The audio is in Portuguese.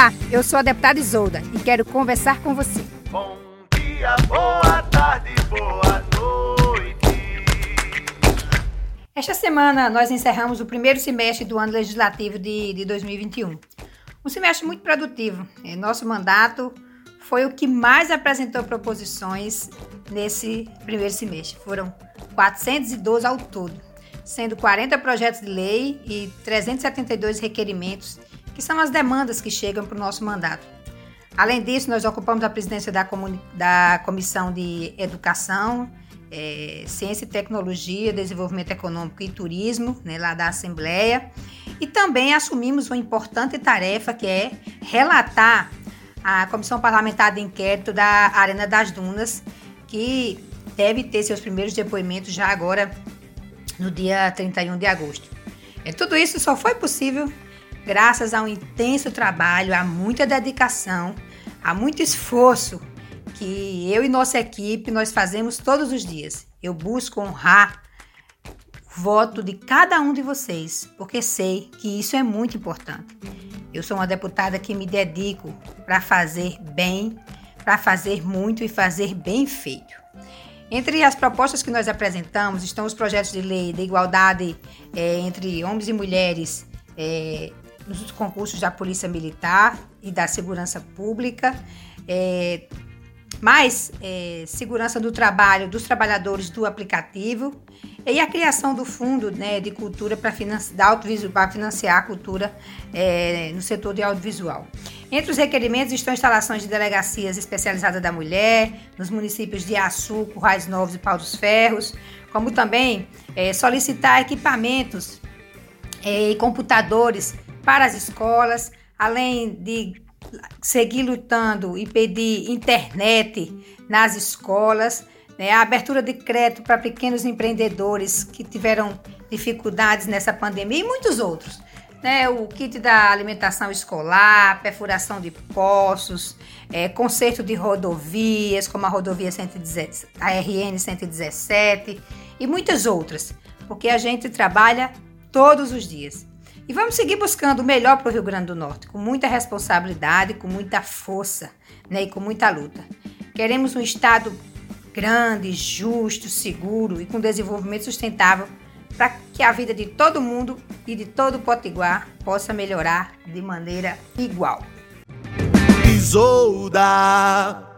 Olá, eu sou a deputada Isolda e quero conversar com você. Bom dia, boa tarde, boa noite. Esta semana nós encerramos o primeiro semestre do ano legislativo de, de 2021. Um semestre muito produtivo. É, Nosso mandato foi o que mais apresentou proposições nesse primeiro semestre. Foram 412 ao todo, sendo 40 projetos de lei e 372 requerimentos, que são as demandas que chegam para o nosso mandato. Além disso, nós ocupamos a presidência da, da Comissão de Educação, eh, Ciência e Tecnologia, Desenvolvimento Econômico e Turismo, né, lá da Assembleia, e também assumimos uma importante tarefa que é relatar a Comissão Parlamentar de Inquérito da Arena das Dunas, que deve ter seus primeiros depoimentos já agora no dia 31 de agosto. É, tudo isso só foi possível graças a um intenso trabalho, a muita dedicação, a muito esforço que eu e nossa equipe nós fazemos todos os dias. Eu busco honrar o voto de cada um de vocês, porque sei que isso é muito importante. Eu sou uma deputada que me dedico para fazer bem, para fazer muito e fazer bem feito. Entre as propostas que nós apresentamos estão os projetos de lei de igualdade eh, entre homens e mulheres eh, nos concursos da Polícia Militar e da Segurança Pública, eh, mais eh, segurança do trabalho dos trabalhadores do aplicativo e a criação do fundo né, de cultura para financiar a cultura eh, no setor de audiovisual. Entre os requerimentos estão instalações de delegacias especializadas da mulher nos municípios de Açu, Currais Novos e Pau dos Ferros, como também eh, solicitar equipamentos eh, e computadores para as escolas, além de seguir lutando e pedir internet nas escolas, né, a abertura de crédito para pequenos empreendedores que tiveram dificuldades nessa pandemia e muitos outros. Né, o kit da alimentação escolar, perfuração de poços, é, conserto de rodovias, como a rodovia 117, a RN 117 e muitas outras, porque a gente trabalha todos os dias. E vamos seguir buscando o melhor para o Rio Grande do Norte, com muita responsabilidade, com muita força né, e com muita luta. Queremos um Estado grande, justo, seguro e com desenvolvimento sustentável para que a vida de todo mundo e de todo Potiguar possa melhorar de maneira igual. Isolda